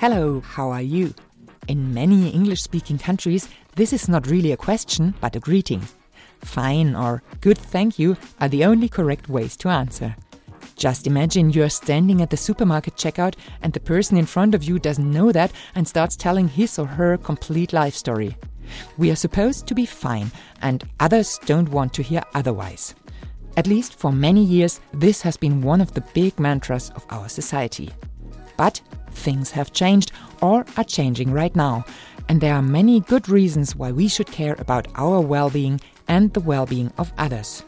Hello, how are you? In many English speaking countries, this is not really a question, but a greeting. Fine or good thank you are the only correct ways to answer. Just imagine you're standing at the supermarket checkout and the person in front of you doesn't know that and starts telling his or her complete life story. We are supposed to be fine, and others don't want to hear otherwise. At least for many years, this has been one of the big mantras of our society. But things have changed or are changing right now, and there are many good reasons why we should care about our well being and the well being of others.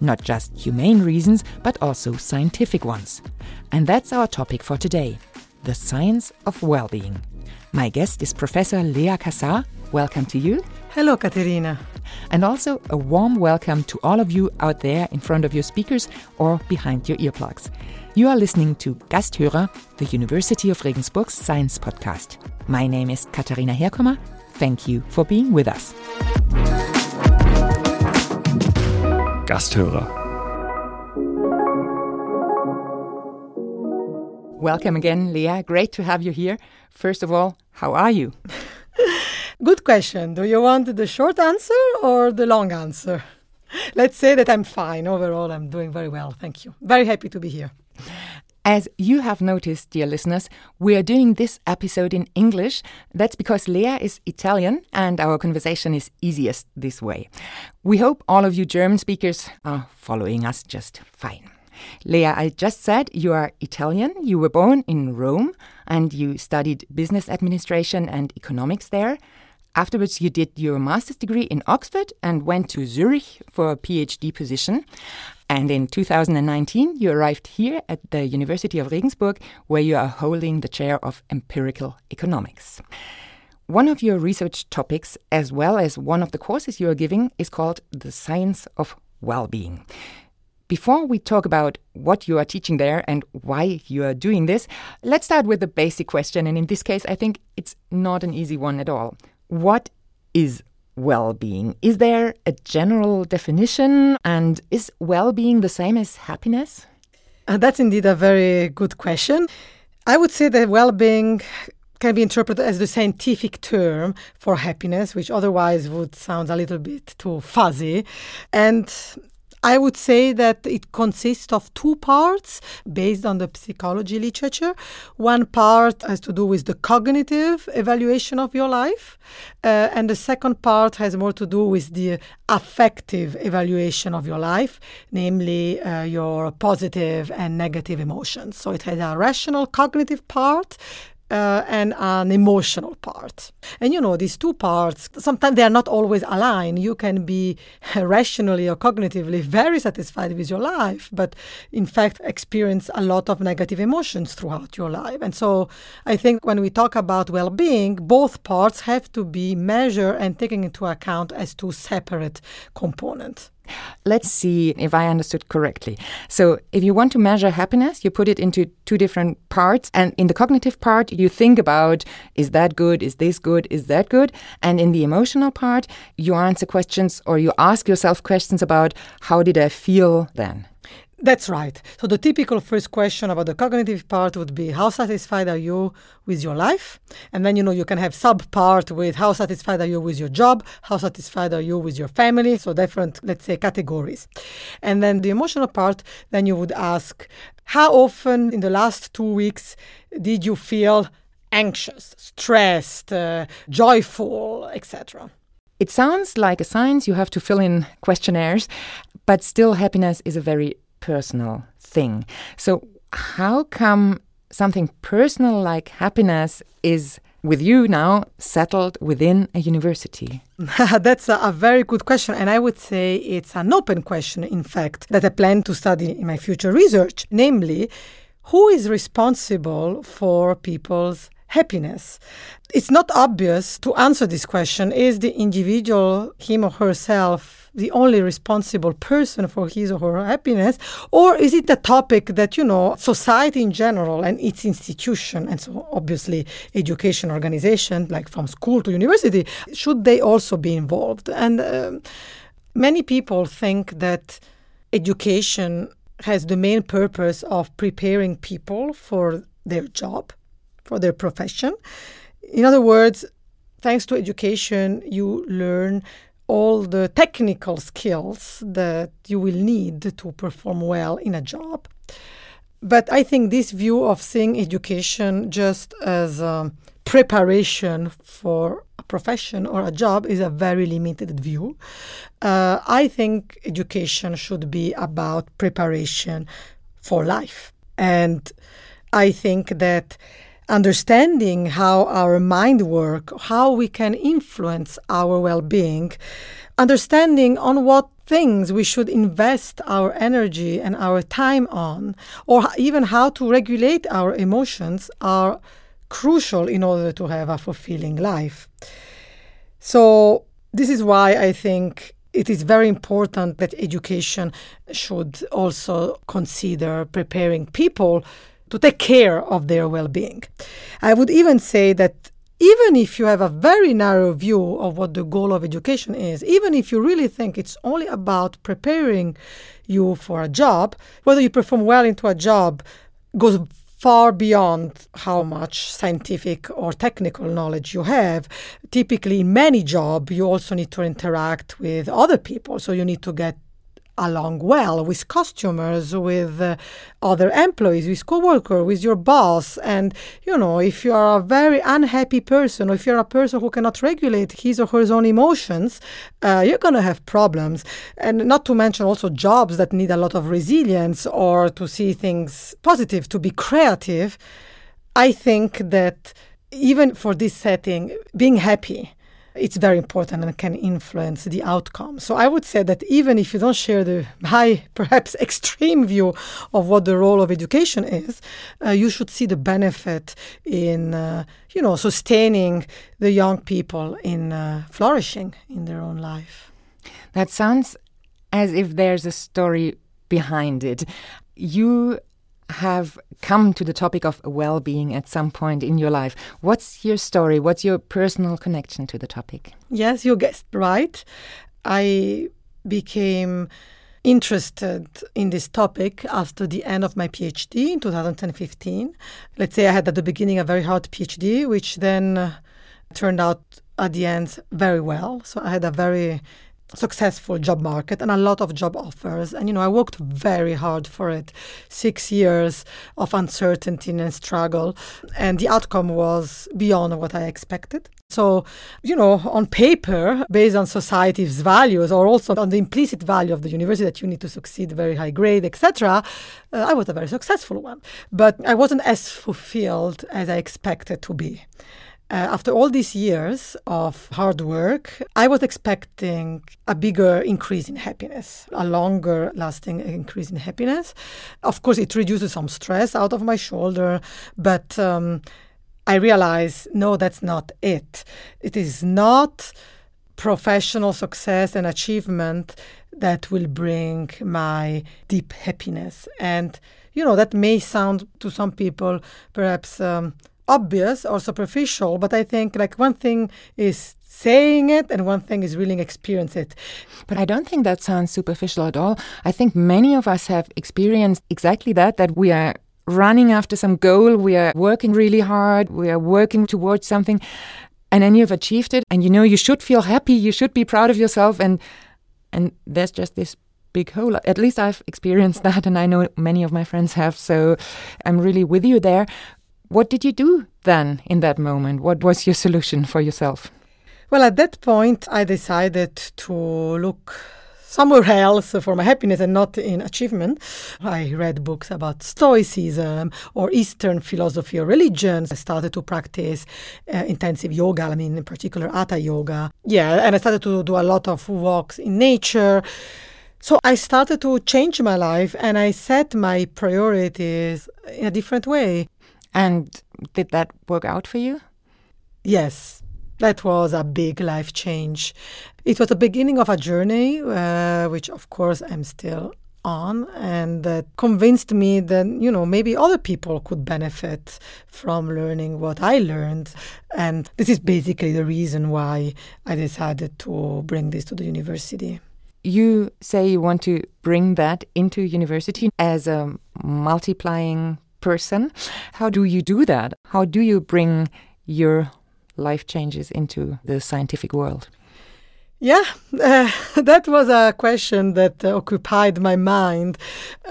Not just humane reasons, but also scientific ones. And that's our topic for today the science of well being. My guest is Professor Lea Cassar. Welcome to you. Hello, Katharina. And also a warm welcome to all of you out there in front of your speakers or behind your earplugs. You are listening to Gasthörer, the University of Regensburg's science podcast. My name is Katharina Herkommer. Thank you for being with us. Gasthörer. Welcome again, Lea. Great to have you here. First of all, how are you? Good question. Do you want the short answer or the long answer? Let's say that I'm fine. Overall, I'm doing very well. Thank you. Very happy to be here. As you have noticed, dear listeners, we are doing this episode in English. That's because Lea is Italian and our conversation is easiest this way. We hope all of you German speakers are following us just fine. Lea, I just said you are Italian. You were born in Rome and you studied business administration and economics there. Afterwards, you did your master's degree in Oxford and went to Zurich for a PhD position. And in 2019, you arrived here at the University of Regensburg, where you are holding the chair of empirical economics. One of your research topics, as well as one of the courses you are giving, is called the science of well being. Before we talk about what you are teaching there and why you are doing this, let's start with the basic question. And in this case, I think it's not an easy one at all. What is well being? Is there a general definition? And is well being the same as happiness? Uh, that's indeed a very good question. I would say that well being can be interpreted as the scientific term for happiness, which otherwise would sound a little bit too fuzzy. And I would say that it consists of two parts based on the psychology literature. One part has to do with the cognitive evaluation of your life, uh, and the second part has more to do with the affective evaluation of your life, namely uh, your positive and negative emotions. So it has a rational cognitive part uh, and an emotional part. And you know, these two parts, sometimes they are not always aligned. You can be rationally or cognitively very satisfied with your life, but in fact experience a lot of negative emotions throughout your life. And so I think when we talk about well being, both parts have to be measured and taken into account as two separate components. Let's see if I understood correctly. So, if you want to measure happiness, you put it into two different parts. And in the cognitive part, you think about is that good? Is this good? Is that good? And in the emotional part, you answer questions or you ask yourself questions about how did I feel then? That's right. So the typical first question about the cognitive part would be how satisfied are you with your life? And then you know you can have sub part with how satisfied are you with your job? How satisfied are you with your family? So different, let's say, categories. And then the emotional part, then you would ask how often in the last two weeks did you feel anxious, stressed, uh, joyful, etc. It sounds like a science you have to fill in questionnaires, but still happiness is a very personal thing. So, how come something personal like happiness is with you now settled within a university? That's a, a, very good question. And I would say it's an open question, in fact, that I plan to study in my future research. Namely, who is responsible for people's happiness? It's not obvious to answer this question. Is the individual, him or herself, the only responsible person for his or her happiness? Or is it a topic that, you know, society in general and its institution, and so obviously education organization, like from school to university, should they also be involved? And um, many people think that education has the main purpose of preparing people for their job for their profession. In other words, thanks to education, you learn all the technical skills that you will need to perform well in a job. But I think this view of seeing education just as a preparation for a profession or a job is a very limited view. Uh, I think education should be about preparation for life. And I think that understanding how our mind work, how we can influence our well-being, understanding on what things we should invest our energy and our time on, or even how to regulate our emotions are crucial in order to have a fulfilling life. So, this is why I think it is very important that education should also consider preparing people to take care of their well being. I would even say that even if you have a very narrow view of what the goal of education is, even if you really think it's only about preparing you for a job, whether you perform well into a job goes far beyond how much scientific or technical knowledge you have. Typically, in many jobs, you also need to interact with other people. So you need to get along well with customers, with uh, other employees, with coworkers, with your boss. And, you know, if you are a very unhappy person or if you're a person who cannot regulate his or her own emotions, uh, you're going to have problems. And not to mention also jobs that need a lot of resilience or to see things positive, to be creative. I think that even for this setting, being happy it's very important and can influence the outcome. So I would say that even if you don't share the high, perhaps extreme view of what the role of education is, uh, you should see the benefit in, uh, you know, sustaining the young people in uh, flourishing in their own life. That sounds as if there's a story behind it. You have come to the topic of well being at some point in your life. What's your story? What's your personal connection to the topic? Yes, you guessed right. I became interested in this topic after the end of my PhD in 2015. Let's say I had at the beginning a very hard PhD, which then turned out at the end very well. So I had a very successful job market and a lot of job offers. And, you know, I worked very hard for it. Six years of uncertainty and struggle. And the outcome was beyond what I expected. So, you know, on paper, based on society's values or also on the implicit value of the university that you need to succeed, very high grade, etc., uh, I was a very successful one. But I wasn't as fulfilled as I expected to be. Uh, after all these years of hard work, I was expecting a bigger increase in happiness, a longer lasting increase in happiness. Of course, it reduces some stress out of my shoulder, but um, I realized no, that's not it. It is not professional success and achievement that will bring my deep happiness. And, you know, that may sound to some people perhaps. Um, obvious or superficial, but I think like one thing is saying it and one thing is really experience it. But I don't think that sounds superficial at all. I think many of us have experienced exactly that that we are running after some goal, we are working really hard, we are working towards something and then you've achieved it and you know you should feel happy, you should be proud of yourself and and there's just this big hole. At least I've experienced that, and I know many of my friends have. So I'm really with you there. What did you do then in that moment? What was your solution for yourself? Well, at that point, I decided to look somewhere else for my happiness and not in achievement. I read books about Stoicism or Eastern philosophy or religions. I started to practice uh, intensive yoga, I mean, in particular, Hatha yoga. Yeah, and I started to do a lot of walks in nature. So I started to change my life and I set my priorities in a different way. And did that work out for you? Yes, that was a big life change. It was the beginning of a journey, uh, which of course I'm still on, and that convinced me that, you know, maybe other people could benefit from learning what I learned. And this is basically the reason why I decided to bring this to the university. You say you want to bring that into university as a multiplying person. How do you do that? How do you bring your life changes into the scientific world? Yeah, uh, that was a question that uh, occupied my mind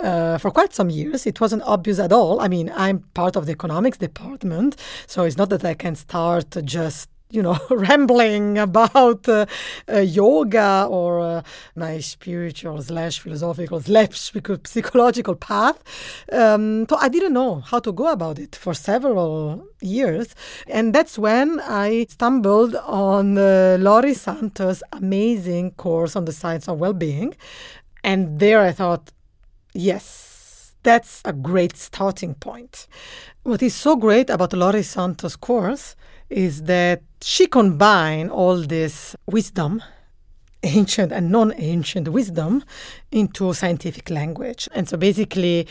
uh, for quite some years. It wasn't obvious at all. I mean, I'm part of the economics department, so it's not that I can start just you know, rambling about uh, uh, yoga or uh, my spiritual slash philosophical slash psychological path. Um, so I didn't know how to go about it for several years. And that's when I stumbled on Laurie Santos' amazing course on the science of well-being. And there I thought, yes, that's a great starting point. What is so great about Laurie Santos' course is that she combined all this wisdom ancient and non-ancient wisdom into scientific language. And so basically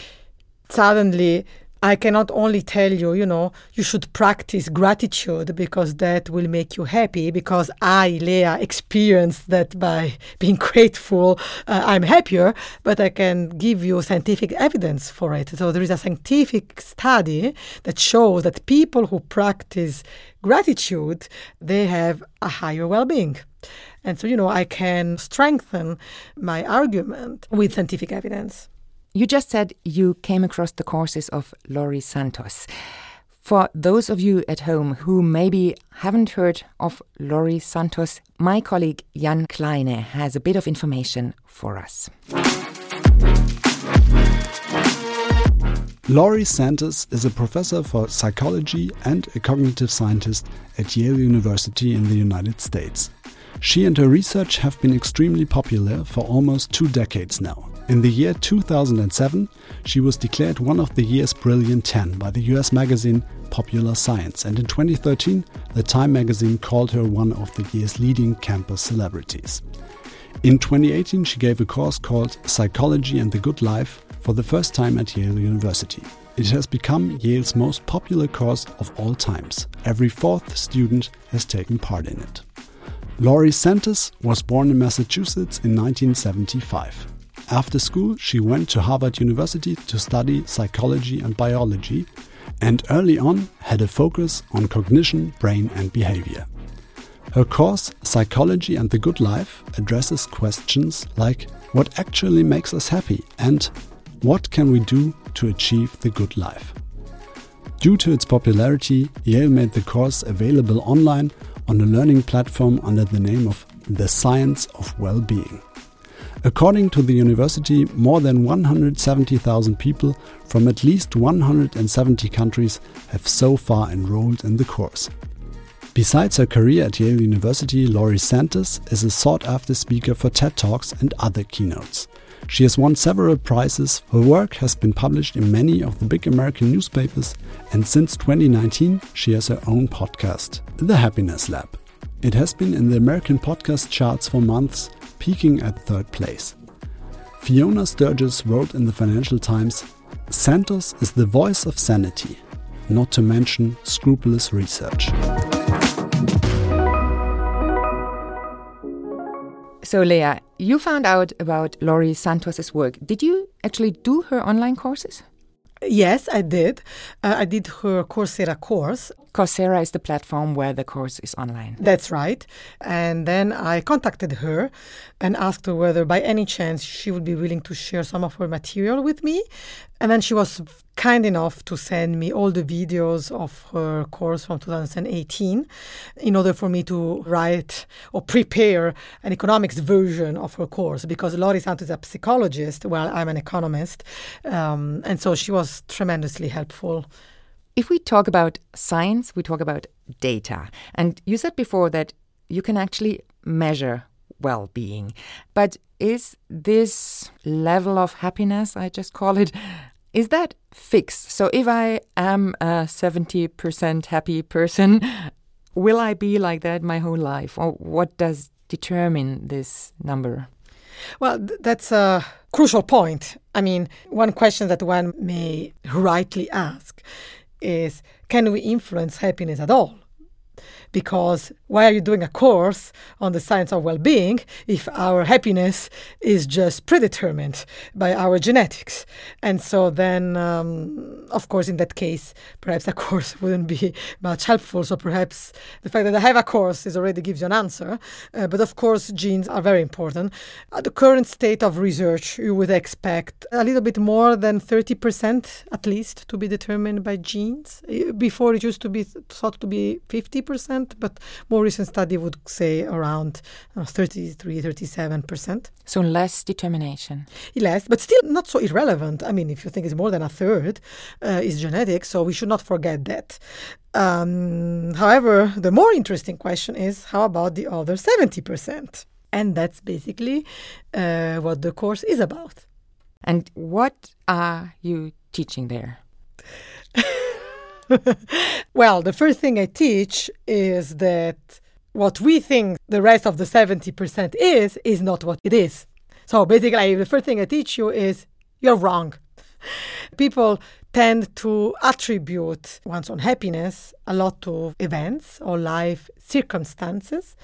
suddenly I cannot only tell you, you know, you should practice gratitude because that will make you happy. Because I, Lea, experienced that by being grateful, uh, I'm happier, but I can give you scientific evidence for it. So there is a scientific study that shows that people who practice gratitude, they have a higher well being. And so, you know, I can strengthen my argument with scientific evidence. You just said you came across the courses of Laurie Santos. For those of you at home who maybe haven't heard of Laurie Santos, my colleague Jan Kleine has a bit of information for us. Laurie Santos is a professor for psychology and a cognitive scientist at Yale University in the United States. She and her research have been extremely popular for almost two decades now. In the year 2007, she was declared one of the year's brilliant 10 by the US magazine Popular Science, and in 2013, the Time magazine called her one of the year's leading campus celebrities. In 2018, she gave a course called Psychology and the Good Life for the first time at Yale University. It has become Yale's most popular course of all times. Every fourth student has taken part in it. Laurie Santos was born in Massachusetts in 1975. After school, she went to Harvard University to study psychology and biology, and early on had a focus on cognition, brain, and behavior. Her course, Psychology and the Good Life, addresses questions like what actually makes us happy and what can we do to achieve the good life. Due to its popularity, Yale made the course available online on a learning platform under the name of The Science of Well-Being. According to the university, more than 170,000 people from at least 170 countries have so far enrolled in the course. Besides her career at Yale University, Laurie Santos is a sought after speaker for TED Talks and other keynotes. She has won several prizes. Her work has been published in many of the big American newspapers, and since 2019, she has her own podcast, The Happiness Lab. It has been in the American podcast charts for months peaking at third place. Fiona Sturges wrote in the Financial Times Santos is the voice of sanity, not to mention scrupulous research. So, Lea, you found out about Laurie Santos's work. Did you actually do her online courses? Yes, I did. Uh, I did her Coursera course. Coursera is the platform where the course is online. That's right. And then I contacted her and asked her whether by any chance she would be willing to share some of her material with me. And then she was kind enough to send me all the videos of her course from 2018 in order for me to write or prepare an economics version of her course because Laurie Santos is a psychologist while I'm an economist. Um, and so she was tremendously helpful. If we talk about science, we talk about data. And you said before that you can actually measure well being. But is this level of happiness, I just call it, is that fixed? So if I am a 70% happy person, will I be like that my whole life? Or what does determine this number? Well, th- that's a crucial point. I mean, one question that one may rightly ask is can we influence happiness at all? because why are you doing a course on the science of well-being if our happiness is just predetermined by our genetics? And so then um, of course in that case perhaps a course wouldn't be much helpful. So perhaps the fact that i have a course is already gives you an answer. Uh, but of course genes are very important. At the current state of research you would expect a little bit more than 30% at least to be determined by genes. Before it used to be thought to be 50% but more recent study would say around uh, 33, 37%. So less determination. Less, but still not so irrelevant. I mean, if you think it's more than a third uh, is genetic, so we should not forget that. Um, however, the more interesting question is how about the other 70%? And that's basically uh, what the course is about. And what are you teaching there? well, the first thing I teach is that what we think the rest of the 70% is, is not what it is. So basically, the first thing I teach you is you're wrong. People tend to attribute one's own happiness a lot to events or life circumstances,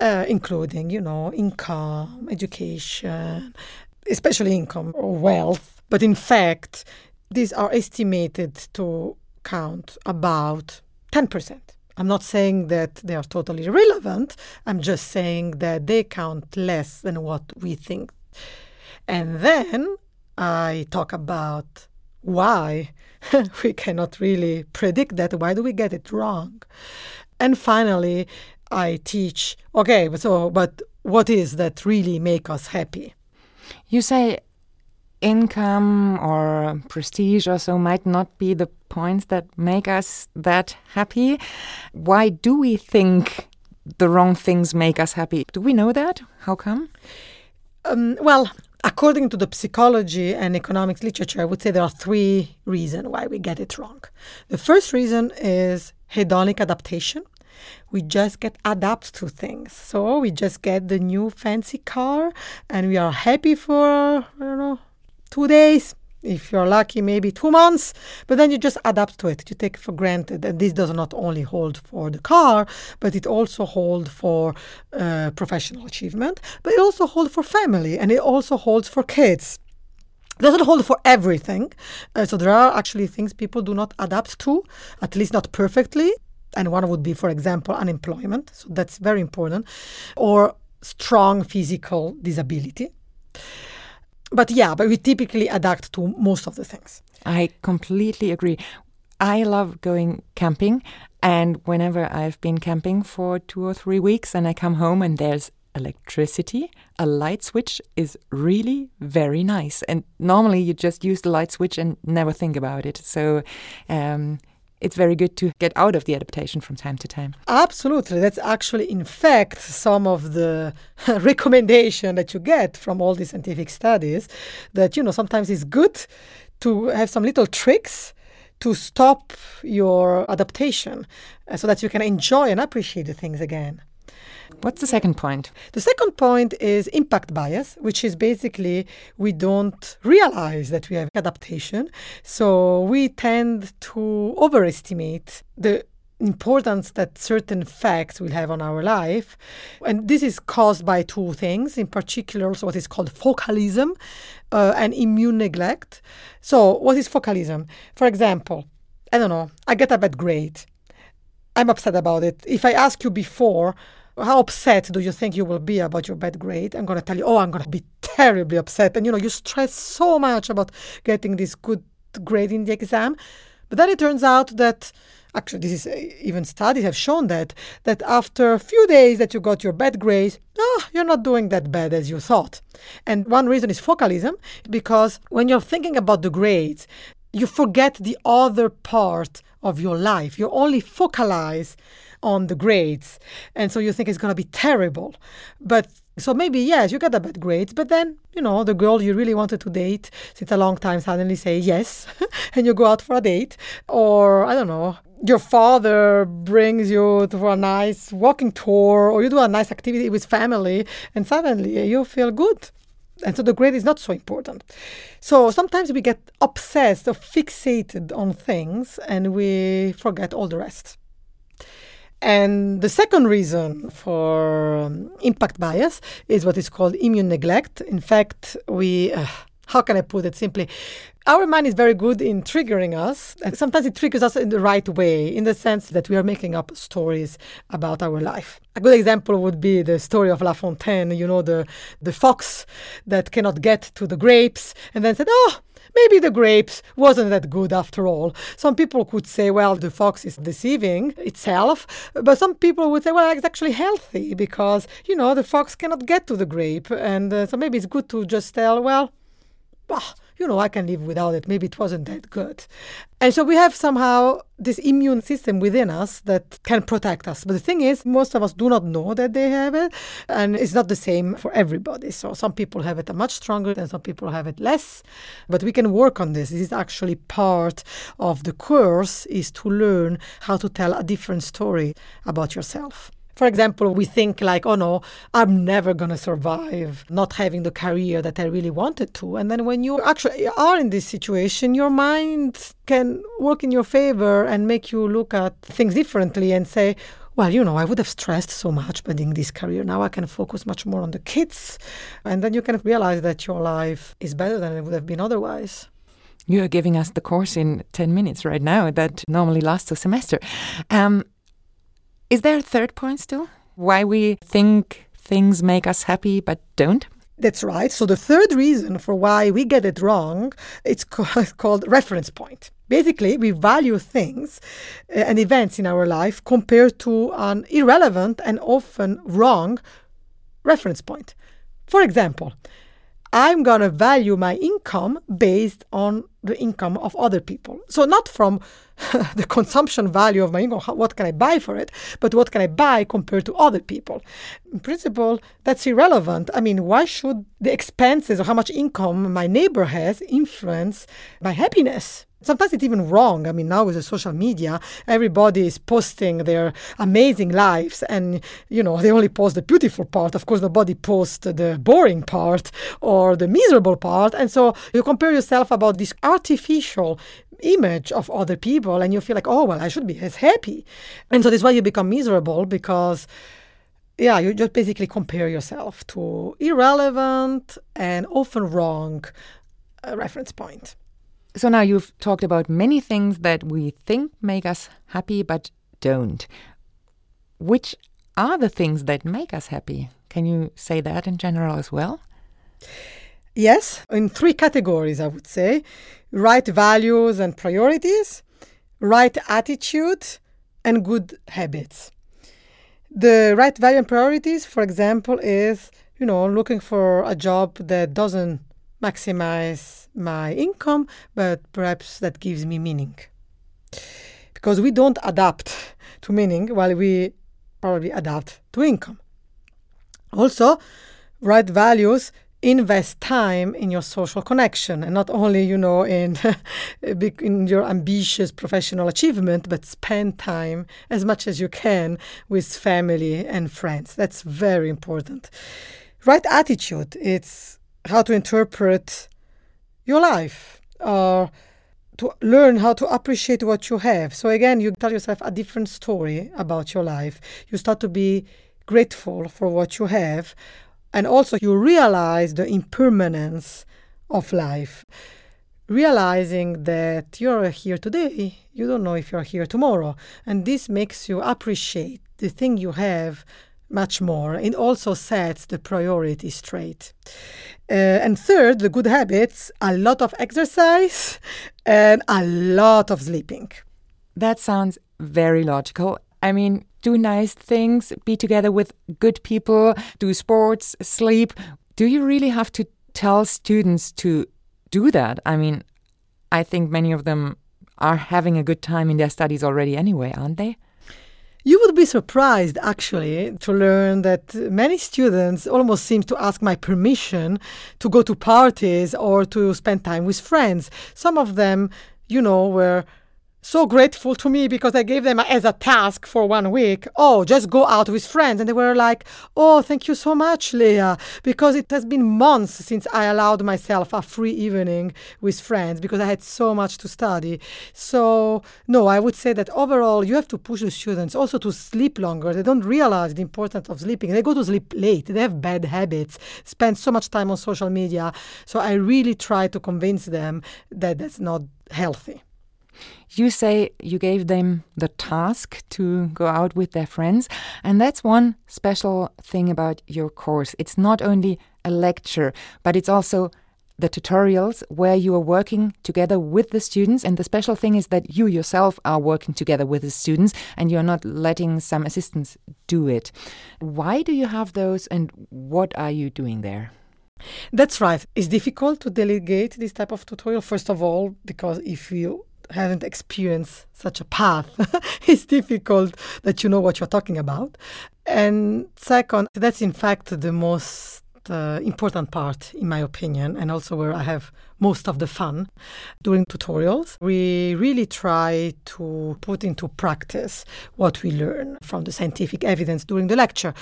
uh, including, you know, income, education, especially income or wealth. But in fact, these are estimated to count about 10%. I'm not saying that they are totally irrelevant. I'm just saying that they count less than what we think. And then I talk about why we cannot really predict that. Why do we get it wrong? And finally, I teach okay, so, but what is that really make us happy? You say income or prestige or so might not be the points that make us that happy. Why do we think the wrong things make us happy? Do we know that? How come? Um, well, according to the psychology and economics literature, I would say there are three reasons why we get it wrong. The first reason is hedonic adaptation. We just get adapt to things. So we just get the new fancy car and we are happy for, I don't know, two days, if you're lucky, maybe two months, but then you just adapt to it. You take for granted. And this does not only hold for the car, but it also holds for uh, professional achievement, but it also holds for family and it also holds for kids. It doesn't hold for everything. Uh, so there are actually things people do not adapt to, at least not perfectly. And one would be, for example, unemployment. So that's very important, or strong physical disability but yeah, but we typically adapt to most of the things. I completely agree. I love going camping, and whenever I've been camping for two or three weeks and I come home and there's electricity, a light switch is really very nice. And normally you just use the light switch and never think about it. So um, it's very good to get out of the adaptation from time to time. Absolutely. That's actually, in fact, some of the recommendation that you get from all these scientific studies that, you know, sometimes it's good to have some little tricks to stop your adaptation uh, so that you can enjoy and appreciate the things again. What's the second point? The second point is impact bias, which is basically we don't realize that we have adaptation. So we tend to overestimate the importance that certain facts will have on our life. And this is caused by two things, in particular, what is called focalism uh, and immune neglect. So, what is focalism? For example, I don't know, I get a bad grade. I'm upset about it. If I ask you before, how upset do you think you will be about your bad grade? I'm going to tell you, oh, I'm going to be terribly upset. And you know, you stress so much about getting this good grade in the exam. But then it turns out that actually this is uh, even studies have shown that that after a few days that you got your bad grade oh, you're not doing that bad as you thought and one reason is focalism because when you're thinking about the grades you forget the other part of your life you only focalize on the grades. And so you think it's going to be terrible. But so maybe, yes, you got the bad grades, but then, you know, the girl you really wanted to date since a long time suddenly say yes, and you go out for a date. Or, I don't know, your father brings you to a nice walking tour, or you do a nice activity with family, and suddenly you feel good. And so the grade is not so important. So sometimes we get obsessed or fixated on things and we forget all the rest. And the second reason for um, impact bias is what is called immune neglect. In fact, we, uh, how can I put it simply? Our mind is very good in triggering us. And sometimes it triggers us in the right way, in the sense that we are making up stories about our life. A good example would be the story of La Fontaine, you know, the, the fox that cannot get to the grapes and then said, Oh, maybe the grapes wasn't that good after all. Some people could say, well, the fox is deceiving itself, but some people would say, well, it's actually healthy because, you know, the fox cannot get to the grape. And uh, so maybe it's good to just tell, well, bah, you know, I can live without it. Maybe it wasn't that good. And so we have somehow this immune system within us that can protect us. But the thing is, most of us do not know that they have it. And it's not the same for everybody. So some people have it much stronger and some people have it less. But we can work on this. This is actually part of the course is to learn how to tell a different story about yourself. For example, we think like, oh no, I'm never going to survive not having the career that I really wanted to. And then when you actually are in this situation, your mind can work in your favor and make you look at things differently and say, well, you know, I would have stressed so much building this career. Now I can focus much more on the kids. And then you can realize that your life is better than it would have been otherwise. You're giving us the course in 10 minutes right now that normally lasts a semester. Um, is there a third point still? Why we think things make us happy but don't? That's right. So the third reason for why we get it wrong, it's called reference point. Basically, we value things uh, and events in our life compared to an irrelevant and often wrong reference point. For example, I'm going to value my income based on the income of other people. So, not from the consumption value of my income, what can I buy for it, but what can I buy compared to other people. In principle, that's irrelevant. I mean, why should the expenses or how much income my neighbor has influence my happiness? Sometimes it's even wrong. I mean, now with the social media, everybody is posting their amazing lives, and you know they only post the beautiful part. Of course, nobody posts the boring part or the miserable part, and so you compare yourself about this artificial image of other people, and you feel like, oh well, I should be as happy, and so that's why you become miserable because yeah, you just basically compare yourself to irrelevant and often wrong uh, reference point. So now you've talked about many things that we think make us happy but don't. Which are the things that make us happy? Can you say that in general as well? Yes, in three categories, I would say right values and priorities, right attitude, and good habits. The right value and priorities, for example, is you know looking for a job that doesn't maximize my income, but perhaps that gives me meaning. Because we don't adapt to meaning while we probably adapt to income. Also, right values invest time in your social connection and not only you know in in your ambitious professional achievement but spend time as much as you can with family and friends that's very important right attitude it's how to interpret your life or to learn how to appreciate what you have. So again, you tell yourself a different story about your life. You start to be grateful for what you have. And also, you realize the impermanence of life. Realizing that you're here today, you don't know if you're here tomorrow. And this makes you appreciate the thing you have much more. It also sets the priority straight. Uh, and third, the good habits a lot of exercise and a lot of sleeping. That sounds very logical. I mean, do nice things, be together with good people, do sports, sleep. Do you really have to tell students to do that? I mean, I think many of them are having a good time in their studies already anyway, aren't they? You would be surprised, actually, to learn that many students almost seem to ask my permission to go to parties or to spend time with friends. Some of them, you know, were so grateful to me because I gave them as a task for one week. Oh, just go out with friends. And they were like, Oh, thank you so much, Lea, because it has been months since I allowed myself a free evening with friends because I had so much to study. So, no, I would say that overall, you have to push the students also to sleep longer. They don't realize the importance of sleeping. They go to sleep late, they have bad habits, spend so much time on social media. So, I really try to convince them that that's not healthy. You say you gave them the task to go out with their friends, and that's one special thing about your course. It's not only a lecture, but it's also the tutorials where you are working together with the students. And the special thing is that you yourself are working together with the students and you're not letting some assistants do it. Why do you have those and what are you doing there? That's right. It's difficult to delegate this type of tutorial, first of all, because if you haven't experienced such a path, it's difficult that you know what you're talking about. And second, that's in fact the most uh, important part, in my opinion, and also where I have most of the fun during tutorials. We really try to put into practice what we learn from the scientific evidence during the lecture.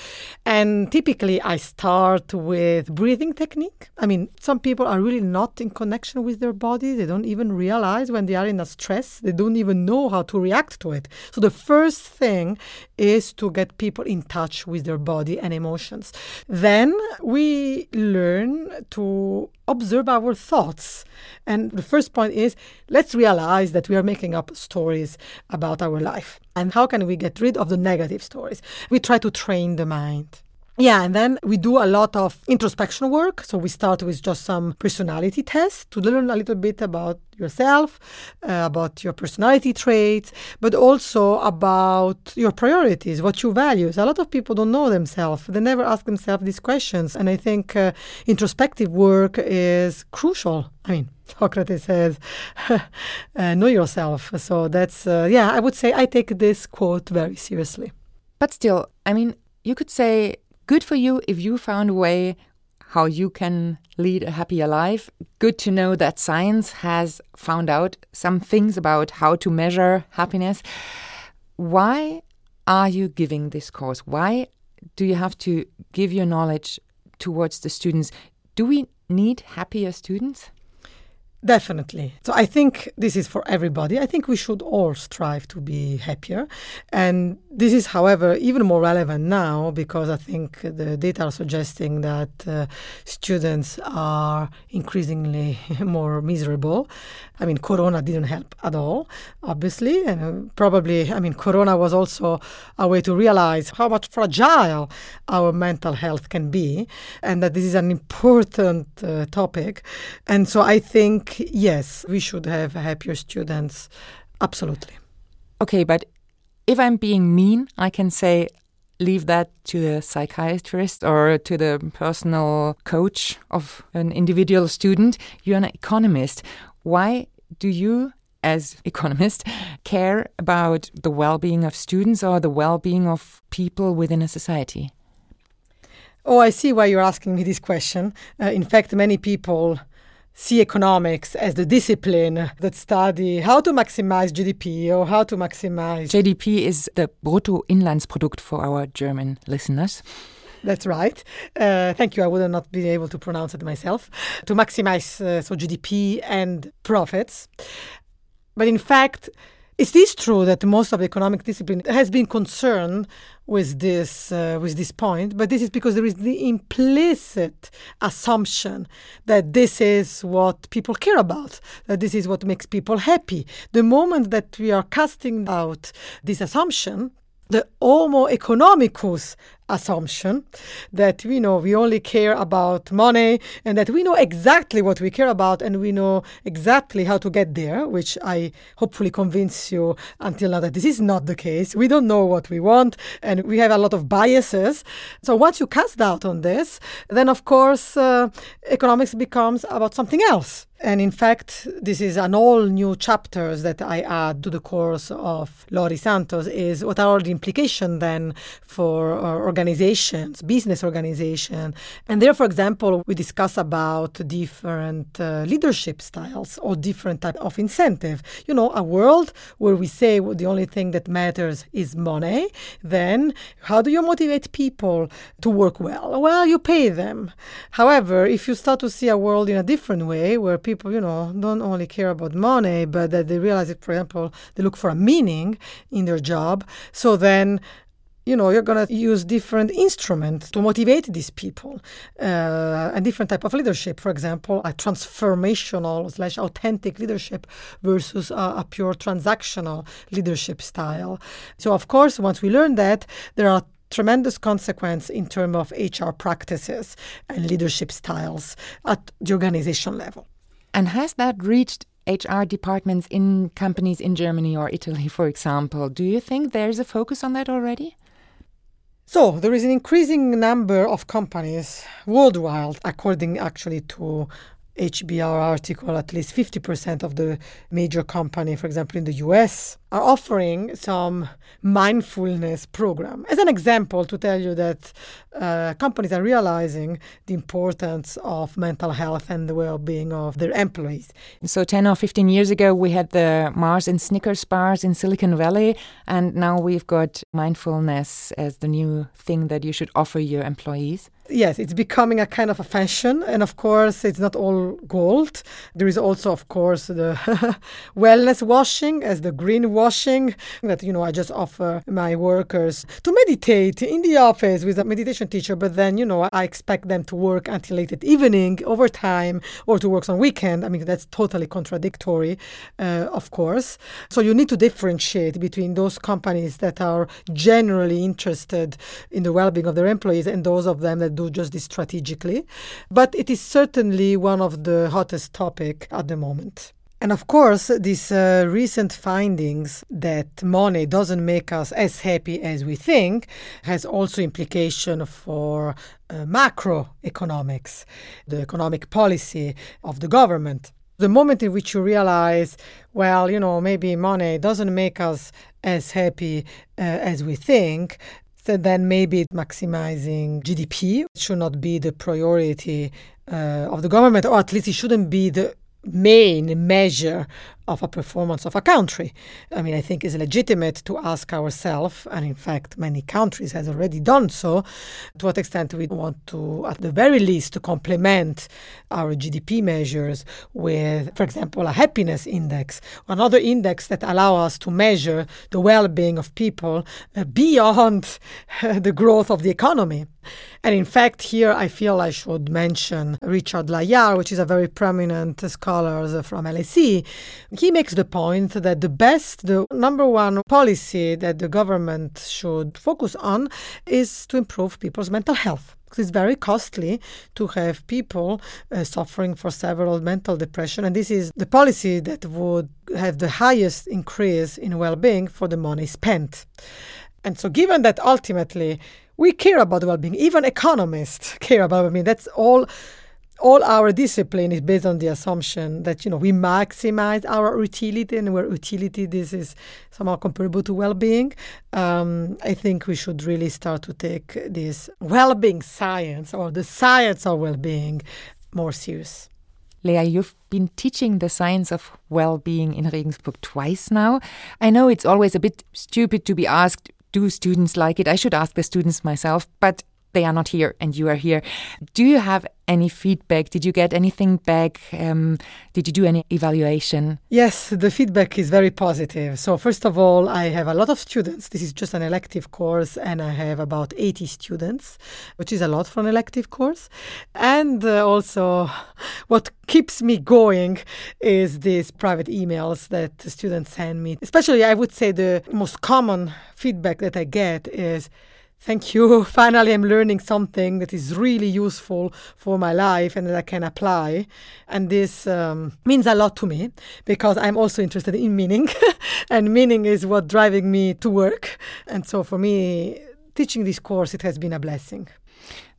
And typically, I start with breathing technique. I mean, some people are really not in connection with their body. They don't even realize when they are in a stress, they don't even know how to react to it. So, the first thing is to get people in touch with their body and emotions. Then we learn to observe our thoughts. And the first point is let's realize that we are making up stories about our life. And how can we get rid of the negative stories? We try to train the mind. Yeah, and then we do a lot of introspection work. So we start with just some personality tests to learn a little bit about yourself, uh, about your personality traits, but also about your priorities, what you value. A lot of people don't know themselves. They never ask themselves these questions. And I think uh, introspective work is crucial. I mean, Socrates says, uh, know yourself. So that's, uh, yeah, I would say I take this quote very seriously. But still, I mean, you could say Good for you if you found a way how you can lead a happier life. Good to know that science has found out some things about how to measure happiness. Why are you giving this course? Why do you have to give your knowledge towards the students? Do we need happier students? Definitely. So I think this is for everybody. I think we should all strive to be happier. And this is, however, even more relevant now because I think the data are suggesting that uh, students are increasingly more miserable. I mean, Corona didn't help at all, obviously. And uh, probably, I mean, Corona was also a way to realize how much fragile our mental health can be and that this is an important uh, topic. And so I think yes, we should have happier students. Absolutely. Okay, but if I'm being mean, I can say leave that to the psychiatrist or to the personal coach of an individual student. You're an economist. Why do you, as economist, care about the well-being of students or the well-being of people within a society? Oh, I see why you're asking me this question. Uh, in fact, many people see economics as the discipline that study how to maximize GDP or how to maximize. GDP is the Bruttoinlandsprodukt for our German listeners. That's right. Uh, thank you. I would not be able to pronounce it myself. To maximize uh, so GDP and profits, but in fact, is true that most of the economic discipline has been concerned with this uh, with this point, but this is because there is the implicit assumption that this is what people care about, that this is what makes people happy. The moment that we are casting out this assumption, the homo economicus assumption that we know we only care about money and that we know exactly what we care about and we know exactly how to get there, which I hopefully convince you until now that this is not the case. We don't know what we want and we have a lot of biases. So once you cast doubt on this, then of course uh, economics becomes about something else. And in fact, this is an all new chapters that I add to the course of Laurie Santos is what are the implications then for organizations, business organization. And there, for example, we discuss about different uh, leadership styles or different type of incentive. You know, a world where we say well, the only thing that matters is money, then how do you motivate people to work well? Well, you pay them. However, if you start to see a world in a different way where people people, you know, don't only care about money, but that they realize that, for example, they look for a meaning in their job. So then you know you're going to use different instruments to motivate these people uh, a different type of leadership. For example a transformational slash authentic leadership versus a, a, pure transactional leadership style. So of course once we learn that there are tremendous consequence in terms of hr practices and leadership styles at the organization level and has that reached HR departments in companies in Germany or Italy, for example? Do you think there's a focus on that already? So, there is an increasing number of companies worldwide, according actually to HBR article, at least 50% of the major company, for example, in the US, are offering some mindfulness program. As an example, to tell you that uh, companies are realizing the importance of mental health and the well-being of their employees. So 10 or 15 years ago, we had the Mars and Snickers bars in Silicon Valley, and now we've got mindfulness as the new thing that you should offer your employees. Yes, it's becoming a kind of a fashion, and of course, it's not all gold. There is also, of course, the wellness washing as the green washing that you know I just offer my workers to meditate in the office with a meditation teacher, but then you know I expect them to work until late at evening, overtime, or to work on weekend. I mean that's totally contradictory, uh, of course. So you need to differentiate between those companies that are generally interested in the well-being of their employees and those of them that do just this strategically. But it is certainly one of the hottest topic at the moment. And of course, these uh, recent findings that money doesn't make us as happy as we think has also implication for uh, macroeconomics, the economic policy of the government. The moment in which you realize, well, you know, maybe money doesn't make us as happy uh, as we think, so then maybe maximizing GDP should not be the priority uh, of the government, or at least it shouldn't be the main measure of a performance of a country. I mean, I think it's legitimate to ask ourselves, and in fact, many countries has already done so, to what extent we want to, at the very least, to complement our GDP measures with, for example, a happiness index, another index that allow us to measure the well-being of people beyond the growth of the economy. And in fact, here I feel I should mention Richard Layard, which is a very prominent scholar from LSE. He makes the point that the best, the number one policy that the government should focus on is to improve people's mental health it's very costly to have people uh, suffering for several mental depression and this is the policy that would have the highest increase in well-being for the money spent and so given that ultimately we care about well-being. Even economists care about well-being. That's all. All our discipline is based on the assumption that you know we maximize our utility, and where utility this is somehow comparable to well-being. Um, I think we should really start to take this well-being science or the science of well-being more serious. Lea, you've been teaching the science of well being in Regensburg twice now. I know it's always a bit stupid to be asked, do students like it? I should ask the students myself, but they are not here and you are here. Do you have any feedback? Did you get anything back? Um, did you do any evaluation? Yes, the feedback is very positive. So, first of all, I have a lot of students. This is just an elective course, and I have about 80 students, which is a lot for an elective course. And uh, also, what keeps me going is these private emails that students send me. Especially, I would say the most common feedback that I get is, Thank you. Finally, I'm learning something that is really useful for my life and that I can apply. And this um, means a lot to me because I'm also interested in meaning, and meaning is what driving me to work. And so for me, teaching this course, it has been a blessing.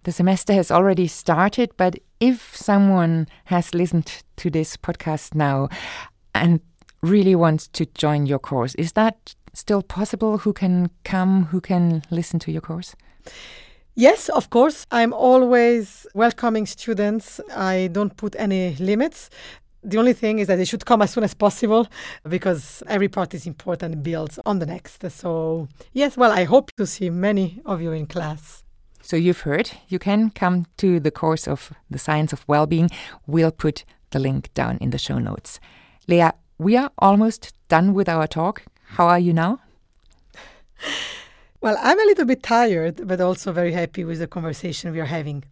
The semester has already started, but if someone has listened to this podcast now and really wants to join your course, is that still possible? Who can come? Who can listen to your course? Yes, of course. I'm always welcoming students. I don't put any limits. The only thing is that they should come as soon as possible because every part is important and builds on the next. So, yes, well, I hope to see many of you in class. So, you've heard, you can come to the course of the science of well being. We'll put the link down in the show notes. Lea, we are almost done with our talk. How are you now? Well, I'm a little bit tired, but also very happy with the conversation we are having.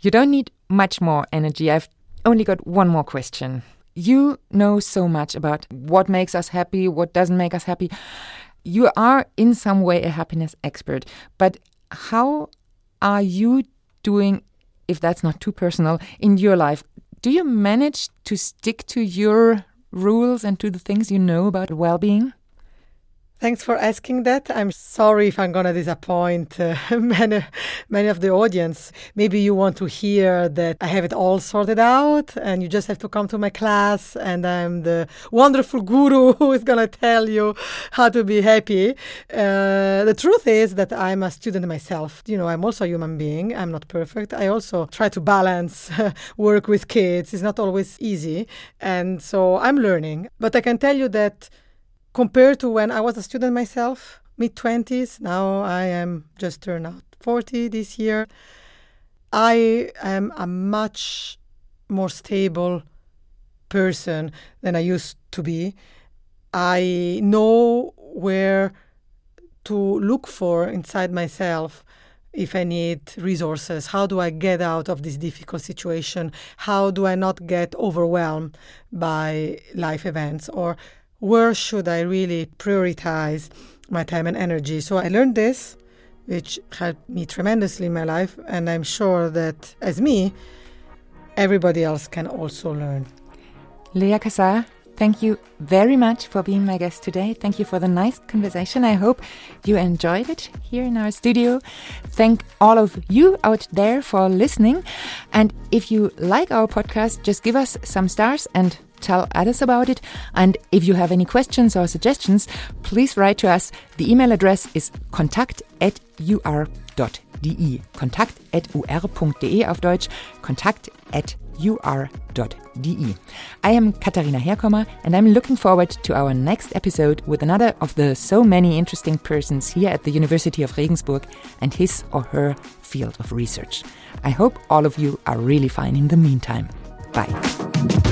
You don't need much more energy. I've only got one more question. You know so much about what makes us happy, what doesn't make us happy. You are, in some way, a happiness expert. But how are you doing, if that's not too personal, in your life? Do you manage to stick to your rules and to the things you know about well being? Thanks for asking that. I'm sorry if I'm going to disappoint uh, many, many of the audience. Maybe you want to hear that I have it all sorted out and you just have to come to my class and I'm the wonderful guru who is going to tell you how to be happy. Uh, the truth is that I'm a student myself. You know, I'm also a human being. I'm not perfect. I also try to balance work with kids. It's not always easy. And so I'm learning. But I can tell you that compared to when I was a student myself, mid 20s, now I am just turned out 40 this year. I am a much more stable person than I used to be. I know where to look for inside myself if I need resources. How do I get out of this difficult situation? How do I not get overwhelmed by life events? Or where should I really prioritize my time and energy? So I learned this, which helped me tremendously in my life, and I'm sure that as me, everybody else can also learn. Lea Cassar, thank you very much for being my guest today. Thank you for the nice conversation. I hope you enjoyed it here in our studio. Thank all of you out there for listening. And if you like our podcast, just give us some stars and tell others about it. And if you have any questions or suggestions, please write to us. The email address is contact at ur.de. Kontakt at ur.de auf Deutsch. Kontakt at ur.de. I am Katharina Herkommer and I'm looking forward to our next episode with another of the so many interesting persons here at the University of Regensburg and his or her field of research. I hope all of you are really fine in the meantime. Bye.